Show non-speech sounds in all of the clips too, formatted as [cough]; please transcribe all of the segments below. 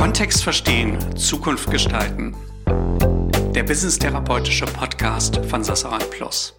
Kontext verstehen, Zukunft gestalten. Der Business-therapeutische Podcast von Sassaran Plus.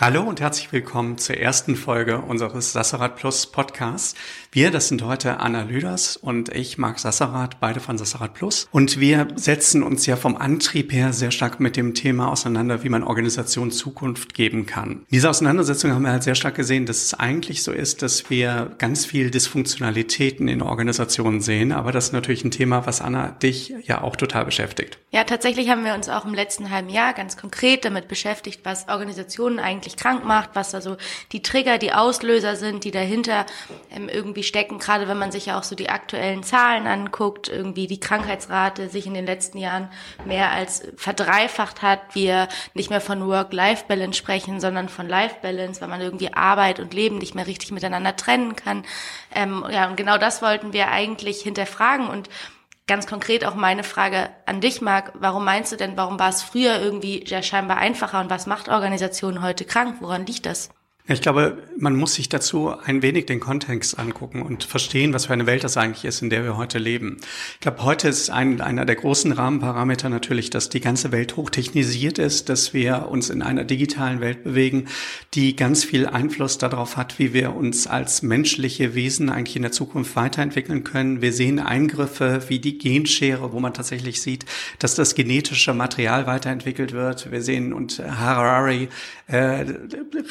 Hallo und herzlich willkommen zur ersten Folge unseres Sassarat Plus Podcasts. Wir, das sind heute Anna Lüders und ich, Marc Sassarat, beide von Sassarat Plus. Und wir setzen uns ja vom Antrieb her sehr stark mit dem Thema auseinander, wie man Organisationen Zukunft geben kann. In dieser Auseinandersetzung haben wir halt sehr stark gesehen, dass es eigentlich so ist, dass wir ganz viel Dysfunktionalitäten in Organisationen sehen. Aber das ist natürlich ein Thema, was Anna dich ja auch total beschäftigt. Ja, tatsächlich haben wir uns auch im letzten halben Jahr ganz konkret damit beschäftigt, was Organisationen eigentlich wirklich krank macht, was da so die Trigger, die Auslöser sind, die dahinter ähm, irgendwie stecken, gerade wenn man sich ja auch so die aktuellen Zahlen anguckt, irgendwie die Krankheitsrate sich in den letzten Jahren mehr als verdreifacht hat, wir nicht mehr von Work-Life-Balance sprechen, sondern von Life-Balance, weil man irgendwie Arbeit und Leben nicht mehr richtig miteinander trennen kann. Ähm, ja, und genau das wollten wir eigentlich hinterfragen. Und ganz konkret auch meine Frage an dich, Marc. Warum meinst du denn, warum war es früher irgendwie ja scheinbar einfacher und was macht Organisationen heute krank? Woran liegt das? Ich glaube, man muss sich dazu ein wenig den Kontext angucken und verstehen, was für eine Welt das eigentlich ist, in der wir heute leben. Ich glaube, heute ist ein, einer der großen Rahmenparameter natürlich, dass die ganze Welt hochtechnisiert ist, dass wir uns in einer digitalen Welt bewegen, die ganz viel Einfluss darauf hat, wie wir uns als menschliche Wesen eigentlich in der Zukunft weiterentwickeln können. Wir sehen Eingriffe wie die Genschere, wo man tatsächlich sieht, dass das genetische Material weiterentwickelt wird. Wir sehen, und Harari äh,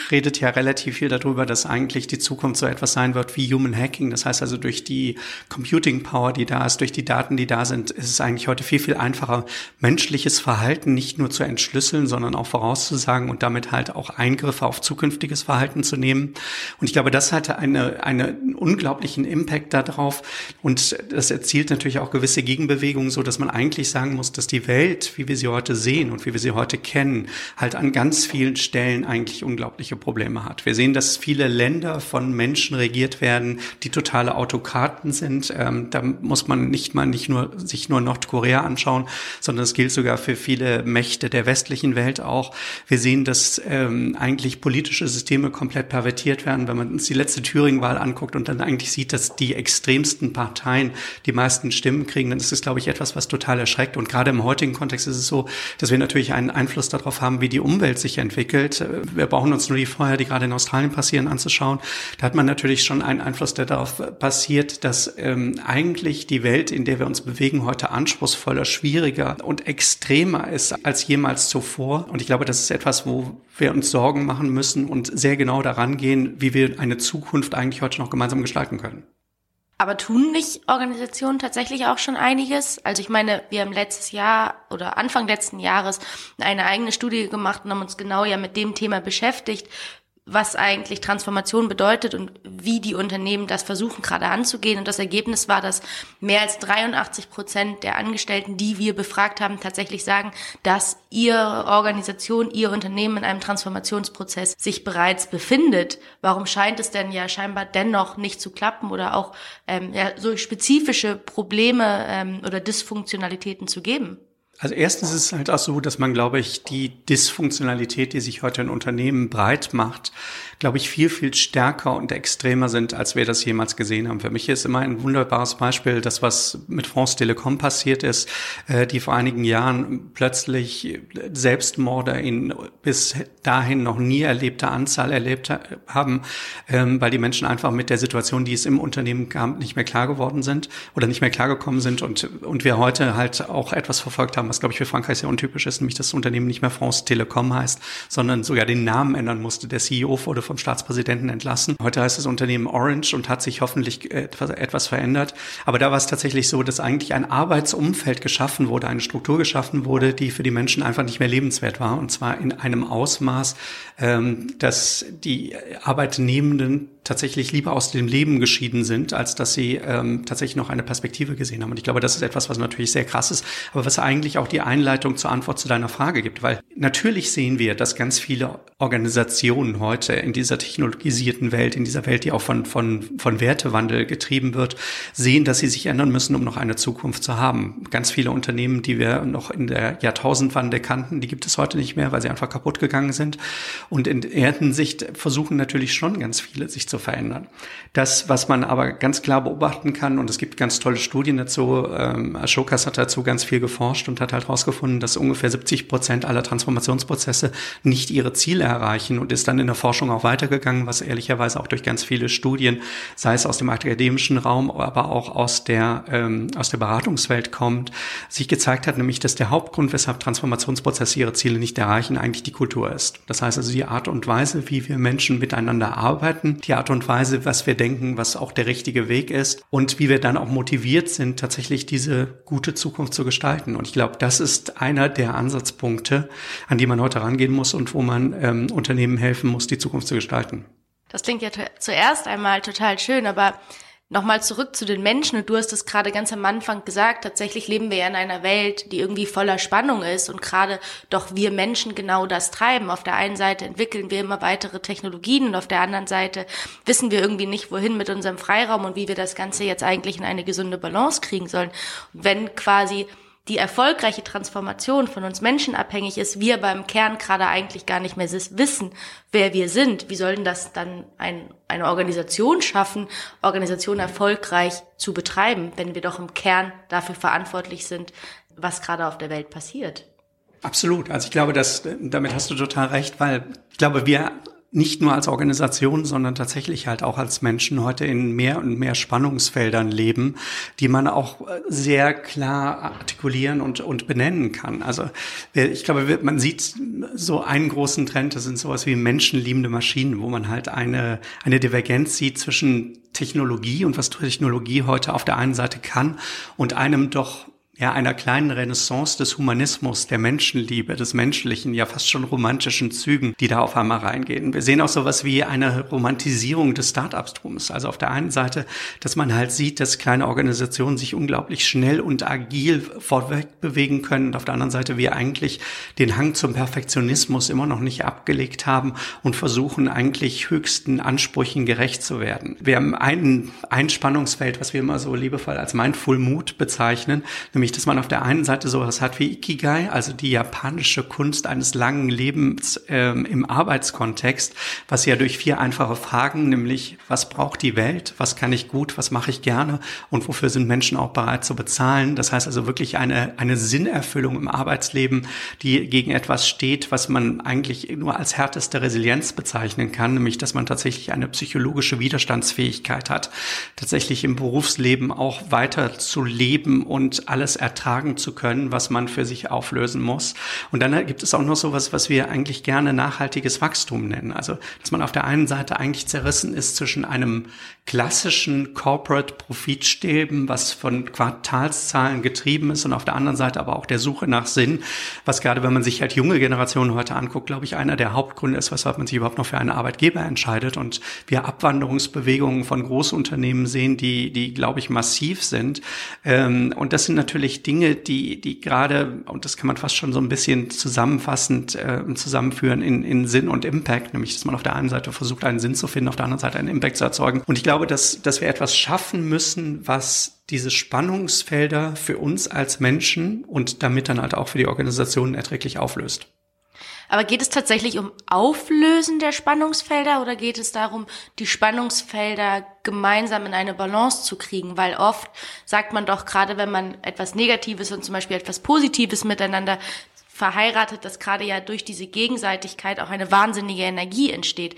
redet ja relativ relativ viel darüber, dass eigentlich die Zukunft so etwas sein wird wie Human Hacking. Das heißt also durch die Computing Power, die da ist, durch die Daten, die da sind, ist es eigentlich heute viel, viel einfacher, menschliches Verhalten nicht nur zu entschlüsseln, sondern auch vorauszusagen und damit halt auch Eingriffe auf zukünftiges Verhalten zu nehmen. Und ich glaube, das hatte eine, eine, einen unglaublichen Impact darauf. Und das erzielt natürlich auch gewisse Gegenbewegungen, so dass man eigentlich sagen muss, dass die Welt, wie wir sie heute sehen und wie wir sie heute kennen, halt an ganz vielen Stellen eigentlich unglaubliche Probleme hat. Wir sehen, dass viele Länder von Menschen regiert werden, die totale Autokraten sind. Ähm, da muss man nicht mal nicht nur sich nur Nordkorea anschauen, sondern es gilt sogar für viele Mächte der westlichen Welt auch. Wir sehen, dass ähm, eigentlich politische Systeme komplett pervertiert werden, wenn man uns die letzte Thüringen-Wahl anguckt und dann eigentlich sieht, dass die extremsten Parteien die meisten Stimmen kriegen, dann ist es, glaube ich, etwas, was total erschreckt. Und gerade im heutigen Kontext ist es so, dass wir natürlich einen Einfluss darauf haben, wie die Umwelt sich entwickelt. Wir brauchen uns nur die Feuer, die gerade in Australien passieren, anzuschauen, da hat man natürlich schon einen Einfluss, der darauf passiert, dass ähm, eigentlich die Welt, in der wir uns bewegen, heute anspruchsvoller, schwieriger und extremer ist als jemals zuvor. Und ich glaube, das ist etwas, wo wir uns Sorgen machen müssen und sehr genau daran gehen, wie wir eine Zukunft eigentlich heute noch gemeinsam gestalten können. Aber tun nicht Organisationen tatsächlich auch schon einiges? Also ich meine, wir haben letztes Jahr oder Anfang letzten Jahres eine eigene Studie gemacht und haben uns genau ja mit dem Thema beschäftigt was eigentlich Transformation bedeutet und wie die Unternehmen das versuchen gerade anzugehen. Und das Ergebnis war, dass mehr als 83 Prozent der Angestellten, die wir befragt haben, tatsächlich sagen, dass ihre Organisation, ihr Unternehmen in einem Transformationsprozess sich bereits befindet. Warum scheint es denn ja scheinbar dennoch nicht zu klappen oder auch ähm, ja, so spezifische Probleme ähm, oder Dysfunktionalitäten zu geben? Also erstens ist es halt auch so, dass man, glaube ich, die Dysfunktionalität, die sich heute in Unternehmen breit macht, glaube ich, viel, viel stärker und extremer sind, als wir das jemals gesehen haben. Für mich ist immer ein wunderbares Beispiel das, was mit France Telekom passiert ist, äh, die vor einigen Jahren plötzlich Selbstmorde in bis dahin noch nie erlebter Anzahl erlebt haben, ähm, weil die Menschen einfach mit der Situation, die es im Unternehmen gab, nicht mehr klar geworden sind oder nicht mehr klargekommen sind und, und wir heute halt auch etwas verfolgt haben, was, glaube ich, für Frankreich sehr untypisch ist, nämlich dass das Unternehmen nicht mehr France Telekom heißt, sondern sogar den Namen ändern musste. Der CEO wurde vom Staatspräsidenten entlassen. Heute heißt das Unternehmen Orange und hat sich hoffentlich etwas, etwas verändert. Aber da war es tatsächlich so, dass eigentlich ein Arbeitsumfeld geschaffen wurde, eine Struktur geschaffen wurde, die für die Menschen einfach nicht mehr lebenswert war. Und zwar in einem Ausmaß, ähm, dass die Arbeitnehmenden tatsächlich lieber aus dem Leben geschieden sind, als dass sie ähm, tatsächlich noch eine Perspektive gesehen haben. Und ich glaube, das ist etwas, was natürlich sehr krass ist, aber was eigentlich auch die Einleitung zur Antwort zu deiner Frage gibt. Weil natürlich sehen wir, dass ganz viele Organisationen heute in dieser technologisierten Welt, in dieser Welt, die auch von, von, von Wertewandel getrieben wird, sehen, dass sie sich ändern müssen, um noch eine Zukunft zu haben. Ganz viele Unternehmen, die wir noch in der Jahrtausendwende kannten, die gibt es heute nicht mehr, weil sie einfach kaputt gegangen sind. Und in der Hinsicht versuchen natürlich schon ganz viele, sich zu verändern. Das, was man aber ganz klar beobachten kann, und es gibt ganz tolle Studien dazu, ähm, Ashokas hat dazu ganz viel geforscht und hat halt herausgefunden, dass ungefähr 70 Prozent aller Transformationsprozesse nicht ihre Ziele erreichen und ist dann in der Forschung auch weitergegangen, was ehrlicherweise auch durch ganz viele Studien, sei es aus dem akademischen Raum, aber auch aus der, ähm, aus der Beratungswelt kommt, sich gezeigt hat, nämlich, dass der Hauptgrund, weshalb Transformationsprozesse ihre Ziele nicht erreichen, eigentlich die Kultur ist. Das heißt also die Art und Weise, wie wir Menschen miteinander arbeiten, die Art und Weise, was wir denken, was auch der richtige Weg ist und wie wir dann auch motiviert sind, tatsächlich diese gute Zukunft zu gestalten. Und ich glaube, das ist einer der Ansatzpunkte, an die man heute rangehen muss und wo man ähm, Unternehmen helfen muss, die Zukunft zu gestalten. Das klingt ja zuerst einmal total schön, aber Nochmal zurück zu den Menschen und du hast es gerade ganz am Anfang gesagt, tatsächlich leben wir ja in einer Welt, die irgendwie voller Spannung ist und gerade doch wir Menschen genau das treiben. Auf der einen Seite entwickeln wir immer weitere Technologien und auf der anderen Seite wissen wir irgendwie nicht, wohin mit unserem Freiraum und wie wir das Ganze jetzt eigentlich in eine gesunde Balance kriegen sollen. Wenn quasi die erfolgreiche Transformation von uns Menschen abhängig ist, wir beim Kern gerade eigentlich gar nicht mehr wissen, wer wir sind. Wie soll das dann ein, eine Organisation schaffen, Organisation erfolgreich zu betreiben, wenn wir doch im Kern dafür verantwortlich sind, was gerade auf der Welt passiert? Absolut. Also ich glaube, dass damit hast du total recht, weil ich glaube, wir nicht nur als Organisation, sondern tatsächlich halt auch als Menschen heute in mehr und mehr Spannungsfeldern leben, die man auch äh, sehr klar artikulieren und, und benennen kann. Also ich glaube, man sieht so einen großen Trend, das sind sowas wie menschenliebende Maschinen, wo man halt eine, eine Divergenz sieht zwischen Technologie und was Technologie heute auf der einen Seite kann und einem doch ja, einer kleinen Renaissance des Humanismus, der Menschenliebe, des menschlichen, ja fast schon romantischen Zügen, die da auf einmal reingehen. Wir sehen auch sowas wie eine Romantisierung des Start-ups-Tums. Also auf der einen Seite, dass man halt sieht, dass kleine Organisationen sich unglaublich schnell und agil vorweg bewegen können und auf der anderen Seite wir eigentlich den Hang zum Perfektionismus immer noch nicht abgelegt haben und versuchen eigentlich höchsten Ansprüchen gerecht zu werden. Wir haben ein Einspannungsfeld, was wir immer so liebevoll als Mindful Mood bezeichnen, nämlich nämlich dass man auf der einen Seite sowas hat wie Ikigai, also die japanische Kunst eines langen Lebens ähm, im Arbeitskontext, was ja durch vier einfache Fragen, nämlich was braucht die Welt, was kann ich gut, was mache ich gerne und wofür sind Menschen auch bereit zu bezahlen. Das heißt also wirklich eine, eine Sinnerfüllung im Arbeitsleben, die gegen etwas steht, was man eigentlich nur als härteste Resilienz bezeichnen kann, nämlich dass man tatsächlich eine psychologische Widerstandsfähigkeit hat, tatsächlich im Berufsleben auch weiter zu leben und alles ertragen zu können, was man für sich auflösen muss. Und dann gibt es auch noch sowas, was wir eigentlich gerne nachhaltiges Wachstum nennen. Also, dass man auf der einen Seite eigentlich zerrissen ist zwischen einem klassischen Corporate Profitstäben, was von Quartalszahlen getrieben ist und auf der anderen Seite aber auch der Suche nach Sinn, was gerade wenn man sich halt junge Generationen heute anguckt, glaube ich, einer der Hauptgründe ist, weshalb man sich überhaupt noch für einen Arbeitgeber entscheidet und wir Abwanderungsbewegungen von Großunternehmen sehen, die, die, glaube ich, massiv sind. Ähm, und das sind natürlich Dinge, die, die gerade, und das kann man fast schon so ein bisschen zusammenfassend äh, zusammenführen in, in Sinn und Impact, nämlich, dass man auf der einen Seite versucht, einen Sinn zu finden, auf der anderen Seite einen Impact zu erzeugen. Und ich glaube, glaube, dass, dass wir etwas schaffen müssen, was diese Spannungsfelder für uns als Menschen und damit dann halt auch für die Organisationen erträglich auflöst. Aber geht es tatsächlich um Auflösen der Spannungsfelder oder geht es darum, die Spannungsfelder gemeinsam in eine Balance zu kriegen? Weil oft sagt man doch, gerade wenn man etwas Negatives und zum Beispiel etwas Positives miteinander verheiratet, dass gerade ja durch diese Gegenseitigkeit auch eine wahnsinnige Energie entsteht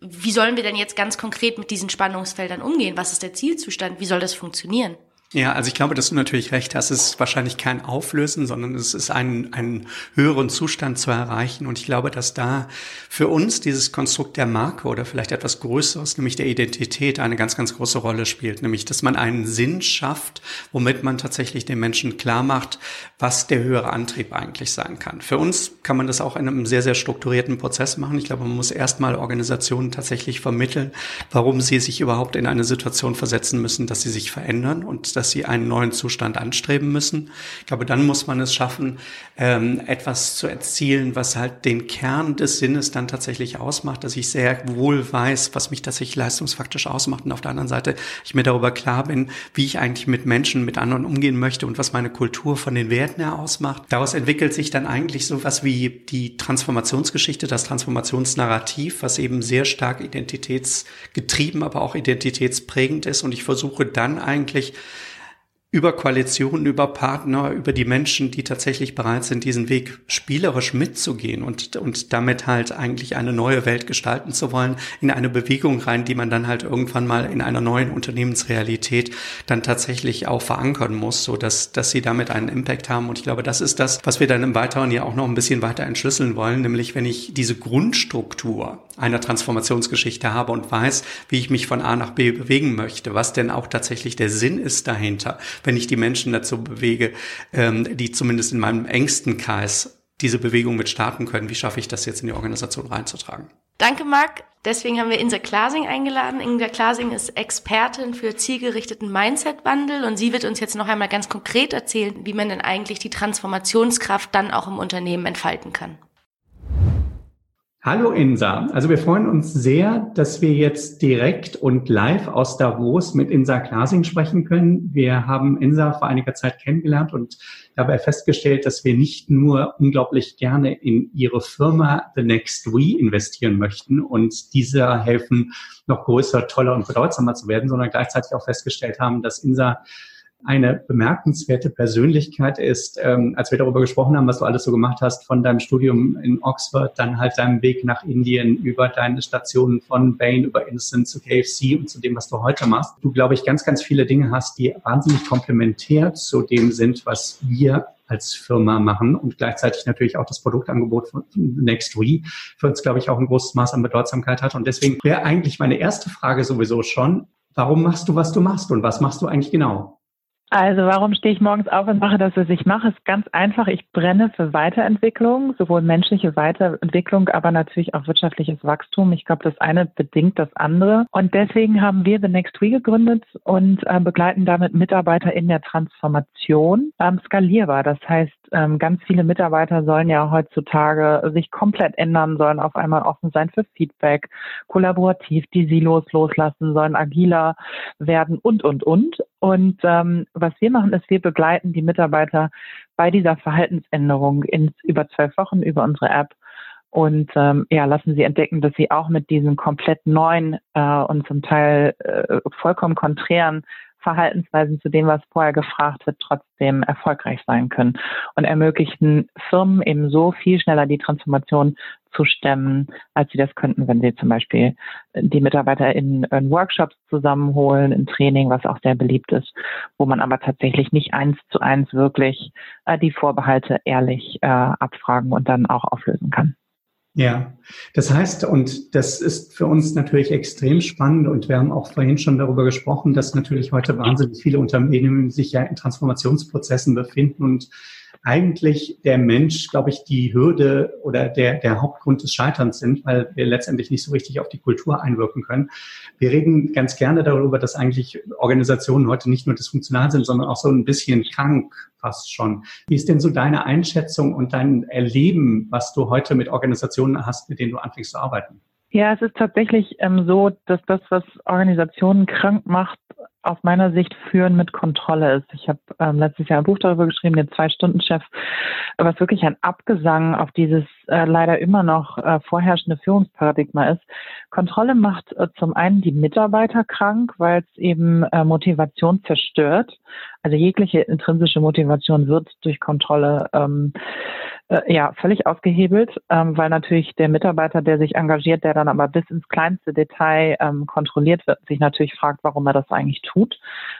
wie sollen wir denn jetzt ganz konkret mit diesen Spannungsfeldern umgehen? Was ist der Zielzustand? Wie soll das funktionieren? Ja, also ich glaube, dass du natürlich recht hast. Es ist wahrscheinlich kein Auflösen, sondern es ist ein, einen höheren Zustand zu erreichen. Und ich glaube, dass da für uns dieses Konstrukt der Marke oder vielleicht etwas Größeres, nämlich der Identität, eine ganz, ganz große Rolle spielt. Nämlich, dass man einen Sinn schafft, womit man tatsächlich den Menschen klar macht, was der höhere Antrieb eigentlich sein kann. Für uns kann man das auch in einem sehr, sehr strukturierten Prozess machen. Ich glaube, man muss erstmal Organisationen tatsächlich vermitteln, warum sie sich überhaupt in eine Situation versetzen müssen, dass sie sich verändern und dass dass sie einen neuen Zustand anstreben müssen. Ich glaube, dann muss man es schaffen, ähm, etwas zu erzielen, was halt den Kern des Sinnes dann tatsächlich ausmacht, dass ich sehr wohl weiß, was mich tatsächlich leistungsfaktisch ausmacht und auf der anderen Seite ich mir darüber klar bin, wie ich eigentlich mit Menschen, mit anderen umgehen möchte und was meine Kultur von den Werten her ausmacht. Daraus entwickelt sich dann eigentlich so was wie die Transformationsgeschichte, das Transformationsnarrativ, was eben sehr stark identitätsgetrieben, aber auch identitätsprägend ist und ich versuche dann eigentlich über Koalitionen, über Partner, über die Menschen, die tatsächlich bereit sind, diesen Weg spielerisch mitzugehen und, und damit halt eigentlich eine neue Welt gestalten zu wollen, in eine Bewegung rein, die man dann halt irgendwann mal in einer neuen Unternehmensrealität dann tatsächlich auch verankern muss, so dass, dass sie damit einen Impact haben. Und ich glaube, das ist das, was wir dann im Weiteren ja auch noch ein bisschen weiter entschlüsseln wollen, nämlich wenn ich diese Grundstruktur einer Transformationsgeschichte habe und weiß, wie ich mich von A nach B bewegen möchte, was denn auch tatsächlich der Sinn ist dahinter, wenn ich die Menschen dazu bewege, ähm, die zumindest in meinem engsten Kreis diese Bewegung mit starten können. Wie schaffe ich das jetzt in die Organisation reinzutragen? Danke, Marc. Deswegen haben wir Insa Klasing eingeladen. Inga Klasing ist Expertin für zielgerichteten Mindset-Wandel und sie wird uns jetzt noch einmal ganz konkret erzählen, wie man denn eigentlich die Transformationskraft dann auch im Unternehmen entfalten kann. Hallo Insa. Also wir freuen uns sehr, dass wir jetzt direkt und live aus Davos mit Insa Klasing sprechen können. Wir haben Insa vor einiger Zeit kennengelernt und dabei festgestellt, dass wir nicht nur unglaublich gerne in ihre Firma The Next We investieren möchten und dieser helfen, noch größer, toller und bedeutsamer zu werden, sondern gleichzeitig auch festgestellt haben, dass Insa eine bemerkenswerte Persönlichkeit ist, ähm, als wir darüber gesprochen haben, was du alles so gemacht hast, von deinem Studium in Oxford, dann halt deinem Weg nach Indien, über deine Stationen von Bain, über Instant zu KFC und zu dem, was du heute machst. Du, glaube ich, ganz, ganz viele Dinge hast, die wahnsinnig komplementär zu dem sind, was wir als Firma machen und gleichzeitig natürlich auch das Produktangebot von NextWe für uns, glaube ich, auch ein großes Maß an Bedeutsamkeit hat. Und deswegen wäre eigentlich meine erste Frage sowieso schon, warum machst du, was du machst und was machst du eigentlich genau? Also warum stehe ich morgens auf und mache das, was ich mache? Ist ganz einfach. Ich brenne für Weiterentwicklung, sowohl menschliche Weiterentwicklung, aber natürlich auch wirtschaftliches Wachstum. Ich glaube, das eine bedingt das andere. Und deswegen haben wir The Next We gegründet und äh, begleiten damit Mitarbeiter in der Transformation ähm, skalierbar. Das heißt, ähm, ganz viele Mitarbeiter sollen ja heutzutage sich komplett ändern, sollen auf einmal offen sein für Feedback, kollaborativ die Silos loslassen, sollen agiler werden und, und, und. Und ähm, was wir machen, ist, wir begleiten die Mitarbeiter bei dieser Verhaltensänderung in über zwölf Wochen über unsere App und ähm, ja, lassen sie entdecken, dass sie auch mit diesen komplett neuen äh, und zum Teil äh, vollkommen konträren Verhaltensweisen zu dem, was vorher gefragt wird, trotzdem erfolgreich sein können und ermöglichen Firmen eben so viel schneller die Transformation zu stemmen, als sie das könnten, wenn sie zum Beispiel die Mitarbeiter in, in Workshops zusammenholen, in Training, was auch sehr beliebt ist, wo man aber tatsächlich nicht eins zu eins wirklich äh, die Vorbehalte ehrlich äh, abfragen und dann auch auflösen kann. Ja, das heißt, und das ist für uns natürlich extrem spannend und wir haben auch vorhin schon darüber gesprochen, dass natürlich heute wahnsinnig viele Unternehmen sich ja in Transformationsprozessen befinden und eigentlich der Mensch, glaube ich, die Hürde oder der, der Hauptgrund des Scheiterns sind, weil wir letztendlich nicht so richtig auf die Kultur einwirken können. Wir reden ganz gerne darüber, dass eigentlich Organisationen heute nicht nur dysfunktional sind, sondern auch so ein bisschen krank fast schon. Wie ist denn so deine Einschätzung und dein Erleben, was du heute mit Organisationen hast, mit denen du anfängst zu arbeiten? Ja, es ist tatsächlich ähm, so, dass das, was Organisationen krank macht, aus meiner Sicht Führen mit Kontrolle ist. Ich habe ähm, letztes Jahr ein Buch darüber geschrieben, den Zwei-Stunden-Chef, was wirklich ein Abgesang auf dieses äh, leider immer noch äh, vorherrschende Führungsparadigma ist. Kontrolle macht äh, zum einen die Mitarbeiter krank, weil es eben äh, Motivation zerstört. Also jegliche intrinsische Motivation wird durch Kontrolle ähm, äh, ja, völlig ausgehebelt, ähm, weil natürlich der Mitarbeiter, der sich engagiert, der dann aber bis ins kleinste Detail ähm, kontrolliert wird, sich natürlich fragt, warum er das eigentlich tut,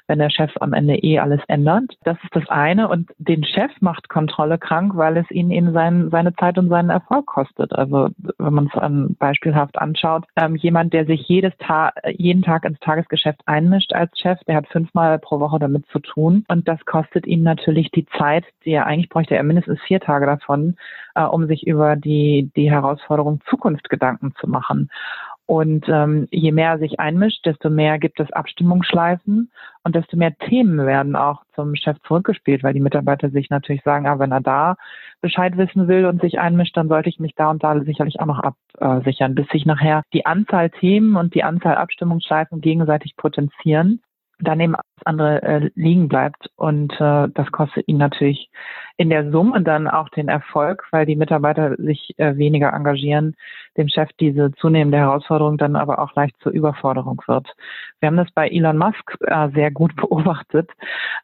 wenn der Chef am Ende eh alles ändert. Das ist das eine. Und den Chef macht Kontrolle krank, weil es ihn eben sein, seine Zeit und seinen Erfolg kostet. Also wenn man es beispielhaft anschaut, ähm, jemand, der sich jedes Ta jeden Tag ins Tagesgeschäft einmischt als Chef, der hat fünfmal pro Woche damit zu tun. Und das kostet ihn natürlich die Zeit, die er eigentlich bräuchte er mindestens vier Tage davon, äh, um sich über die, die Herausforderung Zukunft Gedanken zu machen. Und ähm, je mehr er sich einmischt, desto mehr gibt es Abstimmungsschleifen und desto mehr Themen werden auch zum Chef zurückgespielt, weil die Mitarbeiter sich natürlich sagen, ah, wenn er da Bescheid wissen will und sich einmischt, dann sollte ich mich da und da sicherlich auch noch absichern, bis sich nachher die Anzahl Themen und die Anzahl Abstimmungsschleifen gegenseitig potenzieren daneben alles andere äh, liegen bleibt. Und äh, das kostet ihn natürlich in der Summe dann auch den Erfolg, weil die Mitarbeiter sich äh, weniger engagieren, dem Chef diese zunehmende Herausforderung dann aber auch leicht zur Überforderung wird. Wir haben das bei Elon Musk äh, sehr gut [laughs] beobachtet,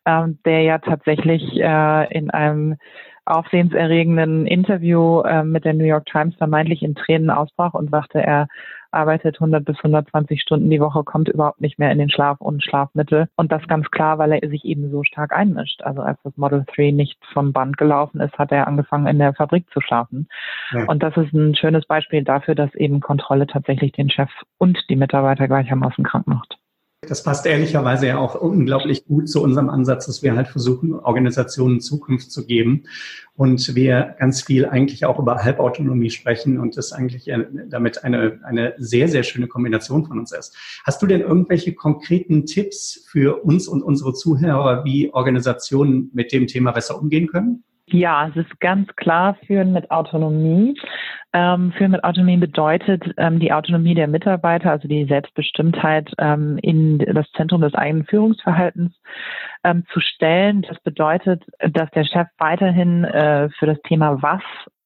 ähm, der ja tatsächlich äh, in einem aufsehenserregenden Interview äh, mit der New York Times vermeintlich in Tränen ausbrach und sagte, er arbeitet 100 bis 120 Stunden die Woche, kommt überhaupt nicht mehr in den Schlaf und Schlafmittel. Und das ganz klar, weil er sich eben so stark einmischt. Also als das Model 3 nicht vom Band gelaufen ist, hat er angefangen, in der Fabrik zu schlafen. Ja. Und das ist ein schönes Beispiel dafür, dass eben Kontrolle tatsächlich den Chef und die Mitarbeiter gleichermaßen krank macht. Das passt ehrlicherweise ja auch unglaublich gut zu unserem Ansatz, dass wir halt versuchen, Organisationen Zukunft zu geben und wir ganz viel eigentlich auch über Halbautonomie sprechen und das eigentlich damit eine, eine sehr, sehr schöne Kombination von uns ist. Hast du denn irgendwelche konkreten Tipps für uns und unsere Zuhörer, wie Organisationen mit dem Thema besser umgehen können? Ja, es ist ganz klar, führen mit Autonomie. Ähm, führen mit Autonomie bedeutet ähm, die Autonomie der Mitarbeiter, also die Selbstbestimmtheit ähm, in das Zentrum des eigenen Führungsverhaltens ähm, zu stellen. Das bedeutet, dass der Chef weiterhin äh, für das Thema was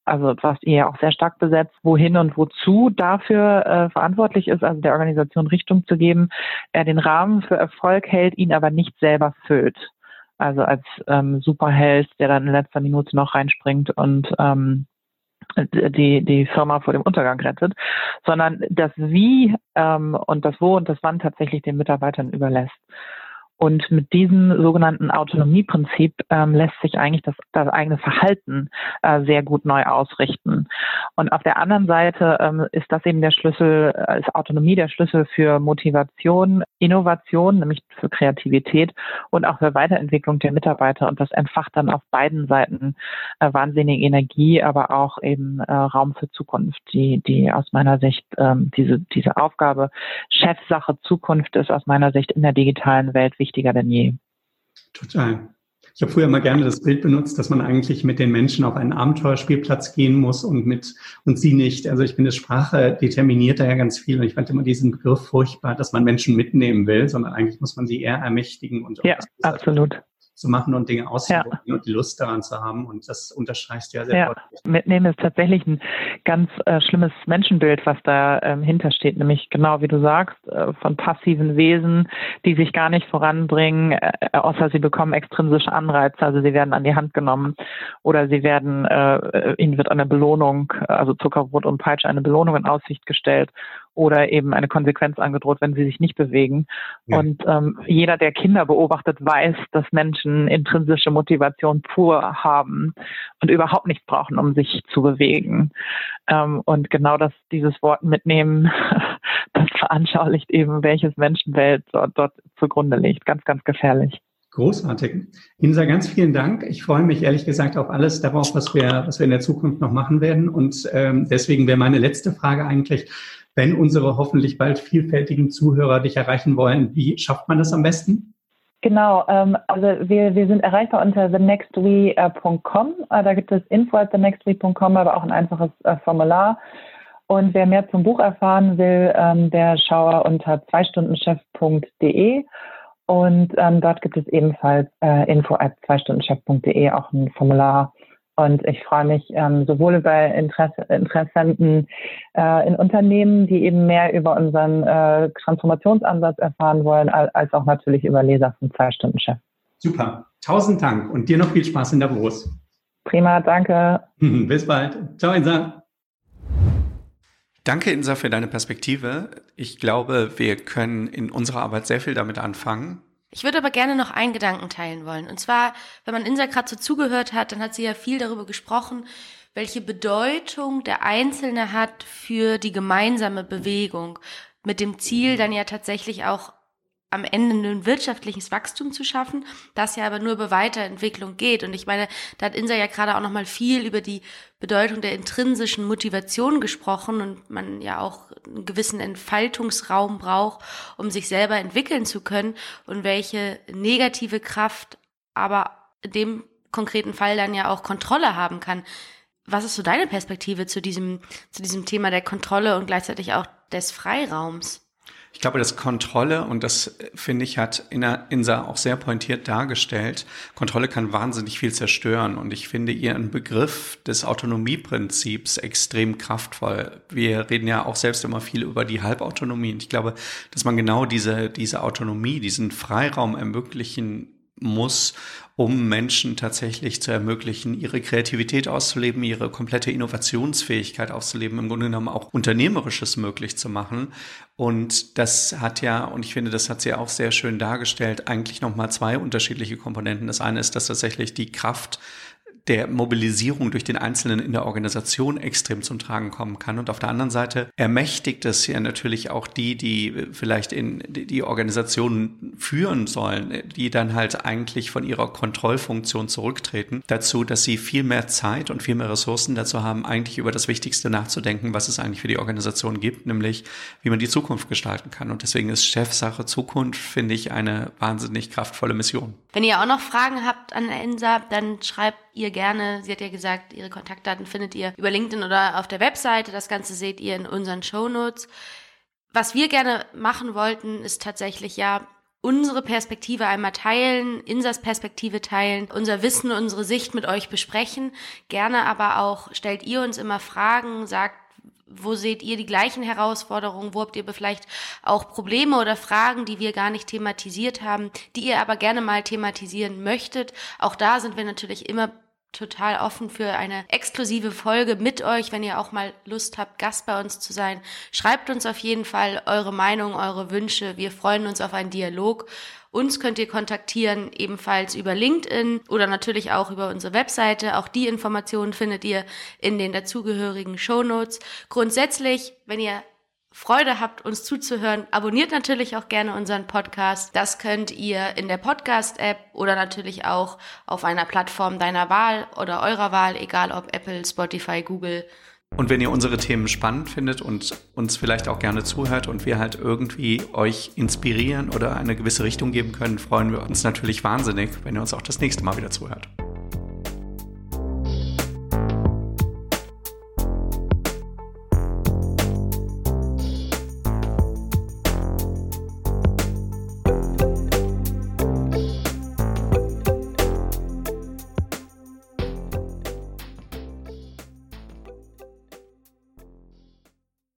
also was ihr auch sehr stark besetzt, wohin und wozu dafür äh, verantwortlich ist, also der Organisation Richtung zu geben, er den Rahmen für Erfolg hält, ihn aber nicht selber füllt also als ähm, Superheld, der dann in letzter Minute noch reinspringt und ähm, die, die Firma vor dem Untergang rettet, sondern das Wie ähm, und das Wo und das Wann tatsächlich den Mitarbeitern überlässt. Und mit diesem sogenannten Autonomieprinzip ähm, lässt sich eigentlich das, das eigene Verhalten äh, sehr gut neu ausrichten. Und auf der anderen Seite ähm, ist das eben der Schlüssel, äh, ist Autonomie der Schlüssel für Motivation, Innovation, nämlich für Kreativität und auch für Weiterentwicklung der Mitarbeiter. Und das entfacht dann auf beiden Seiten äh, wahnsinnige Energie, aber auch eben äh, Raum für Zukunft, die, die aus meiner Sicht ähm, diese, diese Aufgabe Chefsache Zukunft ist aus meiner Sicht in der digitalen Welt wichtig wichtiger denn je. Total. Ich habe früher mal gerne das Bild benutzt, dass man eigentlich mit den Menschen auf einen Abenteuerspielplatz gehen muss und mit und sie nicht. Also ich finde, Sprache determiniert da ja ganz viel. Und ich fand immer diesen Begriff furchtbar, dass man Menschen mitnehmen will, sondern eigentlich muss man sie eher ermächtigen und ja, absolut zu machen und Dinge auszuprobieren ja. und die Lust daran zu haben. Und das unterstreicht ja sehr ja. deutlich. Mitnehmen ist tatsächlich ein ganz äh, schlimmes Menschenbild, was da ähm, hintersteht, nämlich genau wie du sagst, äh, von passiven Wesen, die sich gar nicht voranbringen, äh, außer sie bekommen extrinsische Anreize, also sie werden an die Hand genommen oder sie werden, äh, ihnen wird eine Belohnung, also Zuckerbrot und Peitsche, eine Belohnung in Aussicht gestellt oder eben eine Konsequenz angedroht, wenn sie sich nicht bewegen. Ja. Und ähm, jeder, der Kinder beobachtet, weiß, dass Menschen intrinsische Motivation pur haben und überhaupt nichts brauchen, um sich zu bewegen. Ähm, und genau das, dieses Wort mitnehmen, [laughs] das veranschaulicht eben, welches Menschenwelt dort, dort zugrunde liegt. Ganz, ganz gefährlich. Großartig. Insa, ganz vielen Dank. Ich freue mich ehrlich gesagt auf alles darauf, was wir, was wir in der Zukunft noch machen werden. Und ähm, deswegen wäre meine letzte Frage eigentlich, wenn unsere hoffentlich bald vielfältigen Zuhörer dich erreichen wollen, wie schafft man das am besten? Genau, ähm, also wir, wir sind erreichbar unter thenextwe.com. Äh, da gibt es info at thenextwe.com, aber auch ein einfaches äh, Formular. Und wer mehr zum Buch erfahren will, ähm, der schaue unter zweistundenchef.de. Und ähm, dort gibt es ebenfalls äh, info at zweistundenchef.de auch ein Formular und ich freue mich ähm, sowohl über Interesse, Interessenten äh, in Unternehmen, die eben mehr über unseren äh, Transformationsansatz erfahren wollen, als auch natürlich über Leser von zwei Stunden Chef. Super. Tausend Dank und dir noch viel Spaß in Davos. Prima, danke. [laughs] Bis bald. Ciao, Insa. Danke, Insa, für deine Perspektive. Ich glaube, wir können in unserer Arbeit sehr viel damit anfangen. Ich würde aber gerne noch einen Gedanken teilen wollen. Und zwar, wenn man Insa gerade so zugehört hat, dann hat sie ja viel darüber gesprochen, welche Bedeutung der Einzelne hat für die gemeinsame Bewegung. Mit dem Ziel, dann ja tatsächlich auch am Ende ein wirtschaftliches Wachstum zu schaffen, das ja aber nur über Weiterentwicklung geht. Und ich meine, da hat Insa ja gerade auch nochmal viel über die Bedeutung der intrinsischen Motivation gesprochen und man ja auch einen gewissen Entfaltungsraum braucht, um sich selber entwickeln zu können und welche negative Kraft aber in dem konkreten Fall dann ja auch Kontrolle haben kann. Was ist so deine Perspektive zu diesem, zu diesem Thema der Kontrolle und gleichzeitig auch des Freiraums? Ich glaube, das Kontrolle, und das finde ich, hat Insa auch sehr pointiert dargestellt, Kontrolle kann wahnsinnig viel zerstören. Und ich finde ihren Begriff des Autonomieprinzips extrem kraftvoll. Wir reden ja auch selbst immer viel über die Halbautonomie. Und ich glaube, dass man genau diese, diese Autonomie, diesen Freiraum ermöglichen muss, um Menschen tatsächlich zu ermöglichen, ihre Kreativität auszuleben, ihre komplette Innovationsfähigkeit auszuleben, im Grunde genommen auch Unternehmerisches möglich zu machen. Und das hat ja, und ich finde, das hat sie auch sehr schön dargestellt, eigentlich nochmal zwei unterschiedliche Komponenten. Das eine ist, dass tatsächlich die Kraft der Mobilisierung durch den Einzelnen in der Organisation extrem zum Tragen kommen kann. Und auf der anderen Seite ermächtigt es ja natürlich auch die, die vielleicht in die Organisation führen sollen, die dann halt eigentlich von ihrer Kontrollfunktion zurücktreten, dazu, dass sie viel mehr Zeit und viel mehr Ressourcen dazu haben, eigentlich über das Wichtigste nachzudenken, was es eigentlich für die Organisation gibt, nämlich wie man die Zukunft gestalten kann. Und deswegen ist Chefsache Zukunft, finde ich, eine wahnsinnig kraftvolle Mission. Wenn ihr auch noch Fragen habt an Ensa, dann schreibt ihr gerne, sie hat ja gesagt, ihre Kontaktdaten findet ihr über LinkedIn oder auf der Webseite. Das Ganze seht ihr in unseren Show Notes. Was wir gerne machen wollten, ist tatsächlich ja unsere Perspektive einmal teilen, Insas Perspektive teilen, unser Wissen, unsere Sicht mit euch besprechen. Gerne aber auch stellt ihr uns immer Fragen, sagt, wo seht ihr die gleichen Herausforderungen? Wo habt ihr vielleicht auch Probleme oder Fragen, die wir gar nicht thematisiert haben, die ihr aber gerne mal thematisieren möchtet? Auch da sind wir natürlich immer total offen für eine exklusive Folge mit euch, wenn ihr auch mal Lust habt, Gast bei uns zu sein. Schreibt uns auf jeden Fall eure Meinung, eure Wünsche. Wir freuen uns auf einen Dialog. Uns könnt ihr kontaktieren, ebenfalls über LinkedIn oder natürlich auch über unsere Webseite. Auch die Informationen findet ihr in den dazugehörigen Show Notes. Grundsätzlich, wenn ihr Freude habt, uns zuzuhören, abonniert natürlich auch gerne unseren Podcast. Das könnt ihr in der Podcast-App oder natürlich auch auf einer Plattform deiner Wahl oder eurer Wahl, egal ob Apple, Spotify, Google. Und wenn ihr unsere Themen spannend findet und uns vielleicht auch gerne zuhört und wir halt irgendwie euch inspirieren oder eine gewisse Richtung geben können, freuen wir uns natürlich wahnsinnig, wenn ihr uns auch das nächste Mal wieder zuhört.